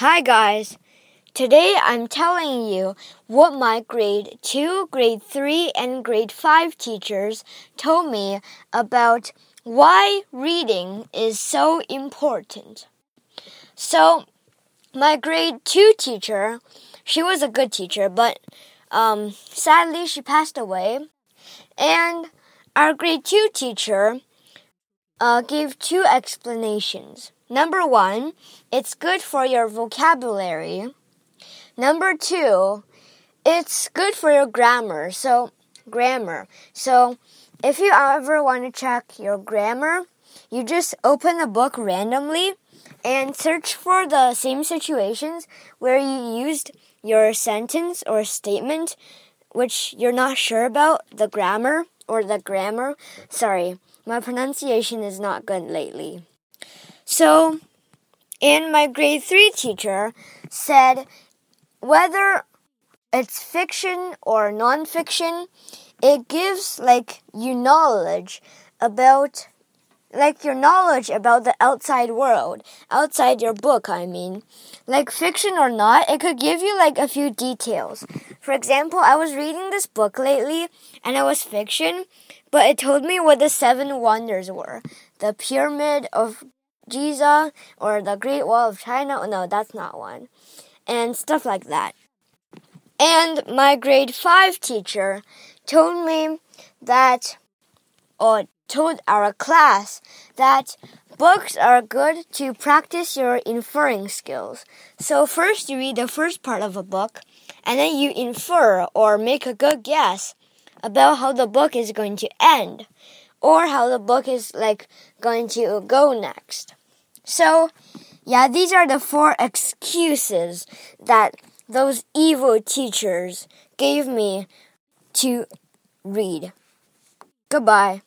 Hi guys. Today I'm telling you what my grade 2, grade 3, and grade 5 teachers told me about why reading is so important. So, my grade 2 teacher, she was a good teacher, but um, sadly she passed away. And our grade 2 teacher uh, gave two explanations. Number one, it's good for your vocabulary. Number two, it's good for your grammar. So, grammar. So, if you ever want to check your grammar, you just open a book randomly and search for the same situations where you used your sentence or statement which you're not sure about, the grammar or the grammar. Sorry, my pronunciation is not good lately. So, and my grade 3 teacher said whether it's fiction or nonfiction, it gives like you knowledge about like your knowledge about the outside world, outside your book, I mean. Like fiction or not, it could give you like a few details. For example, I was reading this book lately and it was fiction, but it told me what the seven wonders were. The pyramid of Giza or the Great Wall of China. Oh, no, that's not one. And stuff like that. And my grade 5 teacher told me that, or told our class that books are good to practice your inferring skills. So first you read the first part of a book, and then you infer or make a good guess about how the book is going to end or how the book is like going to go next. So, yeah, these are the four excuses that those evil teachers gave me to read. Goodbye.